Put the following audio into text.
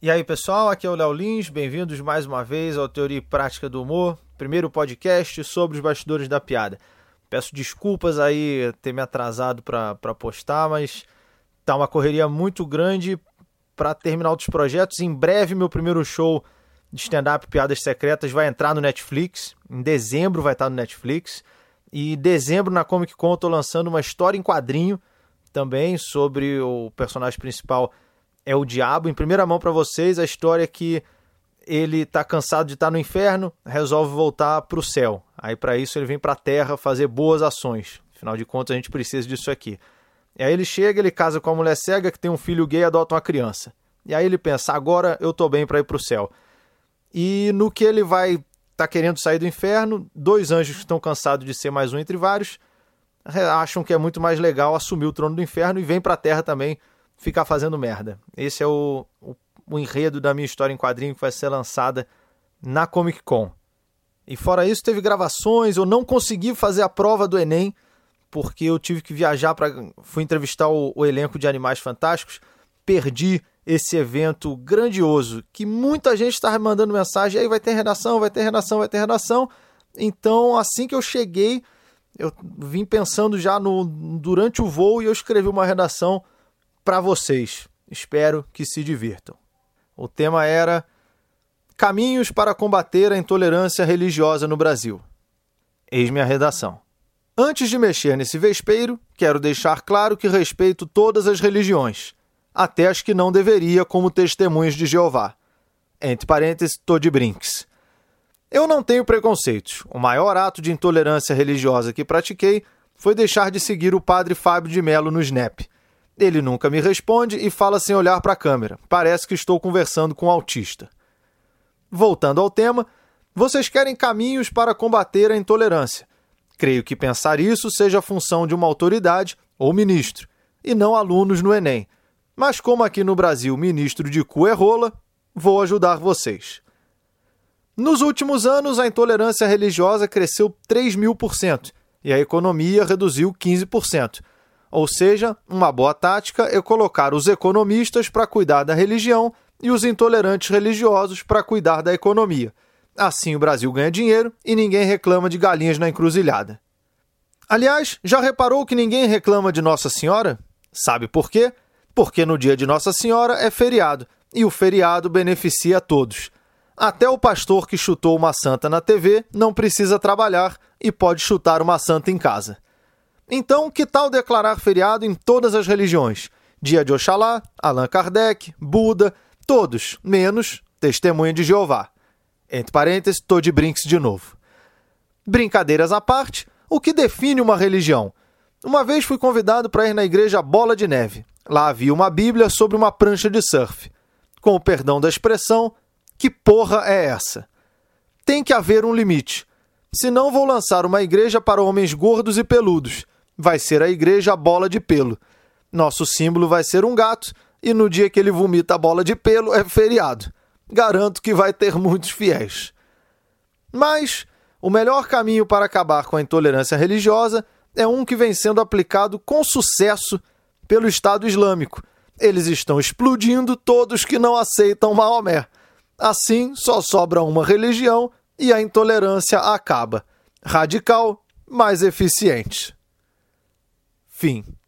E aí, pessoal, aqui é o Léo Lins, bem-vindos mais uma vez ao Teoria e Prática do Humor, primeiro podcast sobre os bastidores da piada. Peço desculpas aí ter me atrasado para postar, mas tá uma correria muito grande para terminar outros projetos. Em breve, meu primeiro show de stand-up Piadas Secretas vai entrar no Netflix. Em dezembro vai estar no Netflix. E em dezembro, na Comic Con, estou lançando uma história em quadrinho também sobre o personagem principal é o diabo. Em primeira mão para vocês, a história é que ele está cansado de estar tá no inferno, resolve voltar para o céu. Aí para isso ele vem para a terra fazer boas ações. Afinal de contas, a gente precisa disso aqui. E aí ele chega, ele casa com uma mulher cega que tem um filho gay e adota uma criança. E aí ele pensa, agora eu tô bem para ir para o céu. E no que ele vai tá querendo sair do inferno, dois anjos que estão cansados de ser mais um entre vários, acham que é muito mais legal assumir o trono do inferno e vem para a terra também ficar fazendo merda. Esse é o, o, o, enredo da minha história em quadrinho que vai ser lançada na Comic Con. E fora isso, teve gravações, eu não consegui fazer a prova do Enem, porque eu tive que viajar para. Fui entrevistar o, o elenco de Animais Fantásticos, perdi esse evento grandioso, que muita gente estava mandando mensagem, aí vai ter redação, vai ter redação, vai ter redação. Então, assim que eu cheguei, eu vim pensando já no durante o voo e eu escrevi uma redação para vocês. Espero que se divirtam. O tema era Caminhos para combater a intolerância religiosa no Brasil. Eis minha redação. Antes de mexer nesse vespeiro, quero deixar claro que respeito todas as religiões, até as que não deveria, como testemunhos de Jeová. Entre parênteses, tô de brinks. Eu não tenho preconceitos. O maior ato de intolerância religiosa que pratiquei foi deixar de seguir o padre Fábio de Melo no Snap ele nunca me responde e fala sem olhar para a câmera. Parece que estou conversando com um autista. Voltando ao tema, vocês querem caminhos para combater a intolerância. Creio que pensar isso seja função de uma autoridade ou ministro, e não alunos no Enem. Mas como aqui no Brasil ministro de cu é rola, vou ajudar vocês. Nos últimos anos, a intolerância religiosa cresceu 3 mil por cento e a economia reduziu 15%. Ou seja, uma boa tática é colocar os economistas para cuidar da religião e os intolerantes religiosos para cuidar da economia. Assim o Brasil ganha dinheiro e ninguém reclama de galinhas na encruzilhada. Aliás, já reparou que ninguém reclama de Nossa Senhora? Sabe por quê? Porque no dia de Nossa Senhora é feriado e o feriado beneficia a todos. Até o pastor que chutou uma santa na TV não precisa trabalhar e pode chutar uma santa em casa. Então, que tal declarar feriado em todas as religiões? Dia de Oxalá, Allan Kardec, Buda, todos, menos Testemunha de Jeová. Entre parênteses, tô de brinks de novo. Brincadeiras à parte, o que define uma religião? Uma vez fui convidado para ir na igreja Bola de Neve. Lá havia uma Bíblia sobre uma prancha de surf. Com o perdão da expressão, que porra é essa? Tem que haver um limite. Senão vou lançar uma igreja para homens gordos e peludos vai ser a igreja a bola de pelo. Nosso símbolo vai ser um gato e no dia que ele vomita a bola de pelo é feriado. Garanto que vai ter muitos fiéis. Mas o melhor caminho para acabar com a intolerância religiosa é um que vem sendo aplicado com sucesso pelo Estado Islâmico. Eles estão explodindo todos que não aceitam Maomé. Assim, só sobra uma religião e a intolerância acaba. Radical, mas eficiente. Fim.